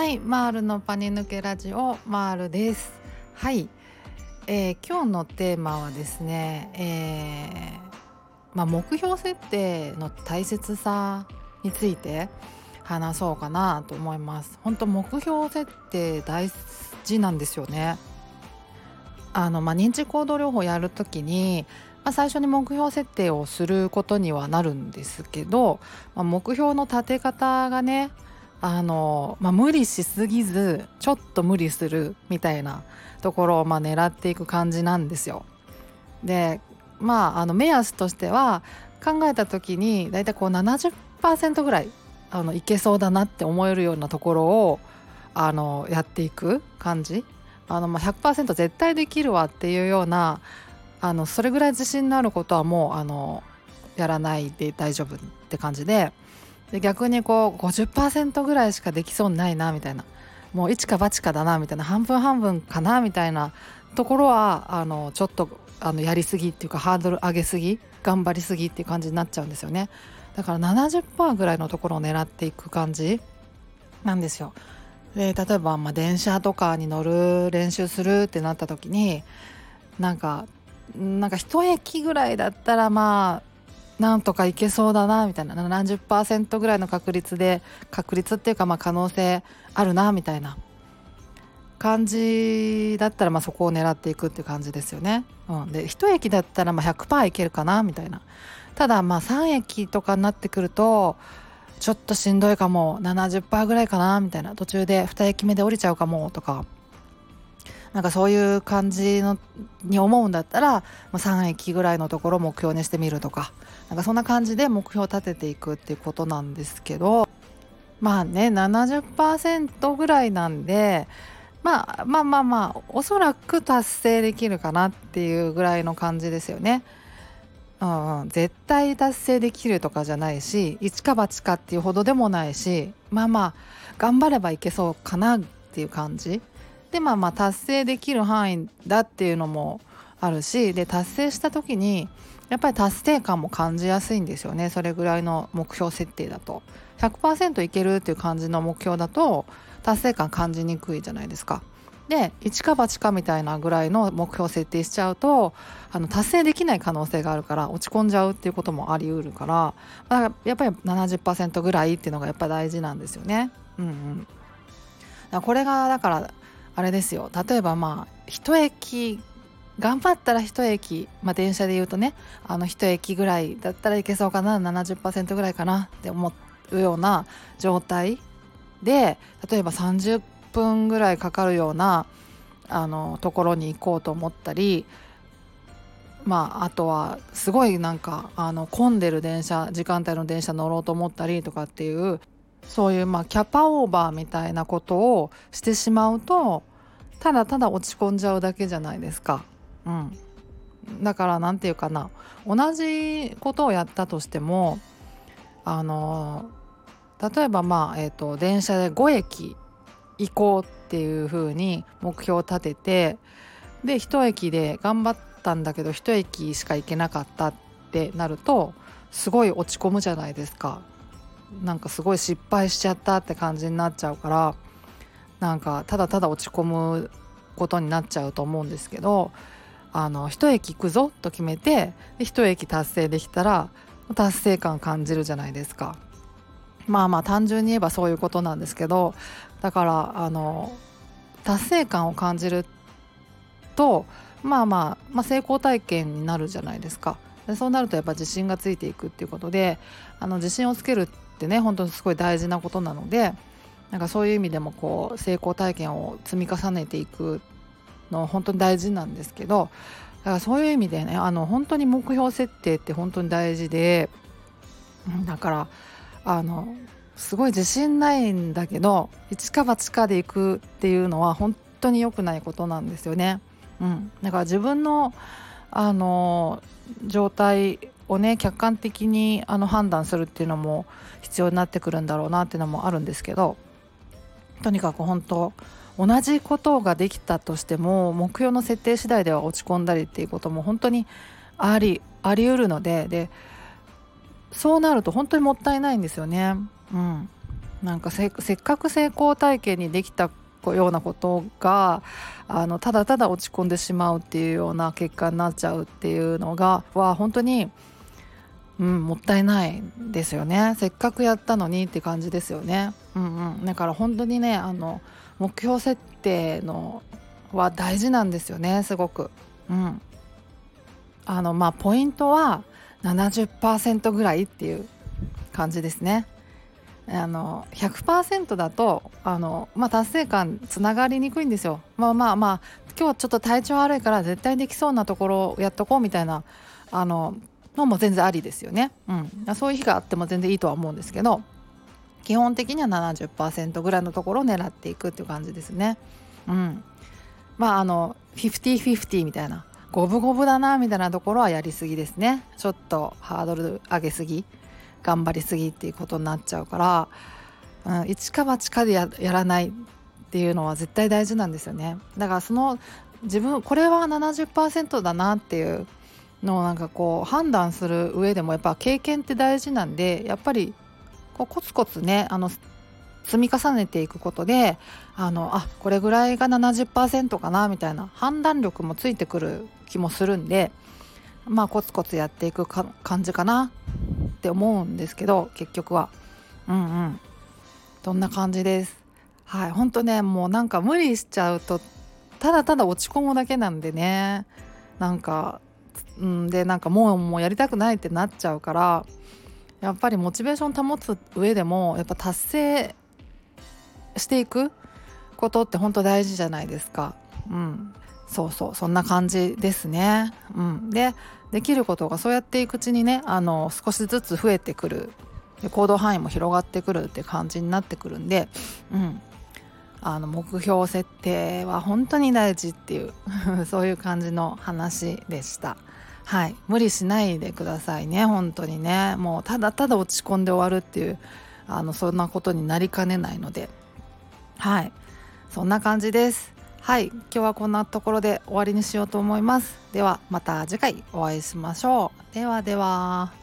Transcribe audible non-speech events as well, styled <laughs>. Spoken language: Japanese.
はいマールのパニ抜けラジオマールです。はい、えー、今日のテーマはですね、えー、まあ、目標設定の大切さについて話そうかなと思います。本当目標設定大事なんですよね。あのまあ、認知行動療法やるときに、まあ、最初に目標設定をすることにはなるんですけど、まあ、目標の立て方がねあの、まあ、無理しすぎずちょっと無理するみたいなところをまあ狙っていく感じなんですよ。でまああの目安としては考えた時に大体こう70%ぐらいあのいけそうだなって思えるようなところをあのやっていく感じあの、まあ、100%絶対できるわっていうようなあのそれぐらい自信のあることはもうあのやらないで大丈夫って感じでで逆にこう50%ぐらいしかできそうにないなみたいな。もう一か八かだなみたいな。半分半分かなみたいなところはあのちょっとあのやりすぎっていうかハードル上げすぎ頑張りすぎっていう感じになっちゃうんですよね。だから70%ぐらいのところを狙っていく感じなんですよ。で例えば、まあ、電車とかに乗る練習するってなった時になんかなんか一駅ぐらいだったらまあなんとかいけそうだなみたいな。70%ぐらいの確率で確率っていうかまあ可能性あるなみたいな。感じだったらまあそこを狙っていくっていう感じですよね。うん、で1駅だったらまあ100%いけるかなみたいな。ただまあ3駅とかになってくるとちょっとしんどいかも。70%ぐらいかなみたいな。途中で2駅目で降りちゃうかもとか。なんかそういう感じのに思うんだったら、まあ、3駅ぐらいのところを目標にしてみるとかなんかそんな感じで目標を立てていくっていうことなんですけどまあね70%ぐらいなんで、まあ、まあまあまあおそらく達成できるかなっていうぐらいの感じですよね。うん、絶対達成できるとかじゃないし一か八かっていうほどでもないしまあまあ頑張ればいけそうかなっていう感じでまあまあ達成できる範囲だっていうのもあるしで達成した時にやっぱり達成感も感じやすいんですよねそれぐらいの目標設定だと100%いけるっていう感じの目標だと達成感感じにくいじゃないですか。で一か八かみたいなぐらいの目標設定しちゃうとあの達成できない可能性があるから落ち込んじゃうっていうこともありうるから、まあ、やっぱり70%ぐらいっていうのがやっぱ大事なんですよね。うんうん、これがだからあれですよ。例えばまあ一駅頑張ったら一駅、まあ、電車で言うとねあの一駅ぐらいだったらいけそうかな70%ぐらいかなって思うような状態で例えば30分ぐらいかかるようなあのところに行こうと思ったりまああとはすごいなんかあの混んでる電車時間帯の電車乗ろうと思ったりとかっていうそういうまあキャパオーバーみたいなことをしてしまうとただただ落ち込んじゃうだけじゃないですか。うん、だから何て言うかな同じことをやったとしてもあの例えばまあ、えーと、電車で5駅行こうっていう風に目標を立ててで1駅で頑張ったんだけど1駅しか行けなかったってなるとすごい落ち込むじゃないですか。なんかすごい失敗しちゃったって感じになっちゃうからなんかただただ落ち込むことになっちゃうと思うんですけどあの一駅行くぞと決めて一駅達成できたら達成感感じるじゃないですか。まあまあ単純に言えばそういうことなんですけどだからあの達成感を感じるとまあまあ、まあ、成功体験になるじゃないですか。でそうなるとやっぱ自信がついていくっていうことであの自信をつけるってね本当にすごい大事なことなのでなんかそういう意味でもこう成功体験を積み重ねていくの本当に大事なんですけどだからそういう意味でねあの本当に目標設定って本当に大事でだからあのすごい自信ないんだけど一か八かでいくっていうのは本当に良くないことなんですよね。うん、だから自分のあの状態をね客観的にあの判断するっていうのも必要になってくるんだろうなっていうのもあるんですけどとにかく本当同じことができたとしても目標の設定次第では落ち込んだりっていうことも本当にありありうるのででそうなると本当にもったいないんですよね。うん、なんかせっかく成功体験にできたようなことがあのただただ落ち込んでしまうっていうような結果になっちゃうっていうのがは本当に、うん、もったいないですよねせっかくやったのにって感じですよね。うんうん、だから本当にねあの目標設定のは大事なんですよねすごく。うん、あのまあポイントは70%ぐらいっていう感じですね。あの100%だとあの、まあ、達成感つながりにくいんですよ。まあまあまあ今日はちょっと体調悪いから絶対できそうなところをやっとこうみたいなあののも全然ありですよね。うん、そういう日があっても全然いいとは思うんですけど基本的には70%ぐらいのところを狙っていくっていう感じですね。うん、まああの50-50みたいな五分五分だなみたいなところはやりすぎですねちょっとハードル上げすぎ頑張りすぎっていうことになっちゃうから、うん、一か八かでやらないっていうのは絶対大事なんですよね。だからその自分これは70%だなっていうのをなんかこう判断する上でもやっぱ経験って大事なんでやっぱりこうコツコツねあの積み重ねていくことであのあこれぐらいが70%かなみたいな判断力もついてくる気もするんでまあコツコツやっていく感じかな。って思うんですけど結局は。うんうん。どんな感じです。はいほんとねもうなんか無理しちゃうとただただ落ち込むだけなんでね。なんかうんでなんかもうもうやりたくないってなっちゃうからやっぱりモチベーション保つ上でもやっぱ達成していくことって本当大事じゃないですか。うん、そうそうそんな感じですね。うん、でできることがそうやっていくうちにねあの少しずつ増えてくる。行動範囲も広がってくるって感じになってくるんで、うん、あの目標設定は本当に大事っていう <laughs> そういう感じの話でした。はい、無理しないでくださいね本当にね。もうただただ落ち込んで終わるっていうあのそんなことになりかねないので。はい。そんな感じです。はい今日はこんなところで終わりにしようと思います。ではまた次回お会いしましょう。ではでは。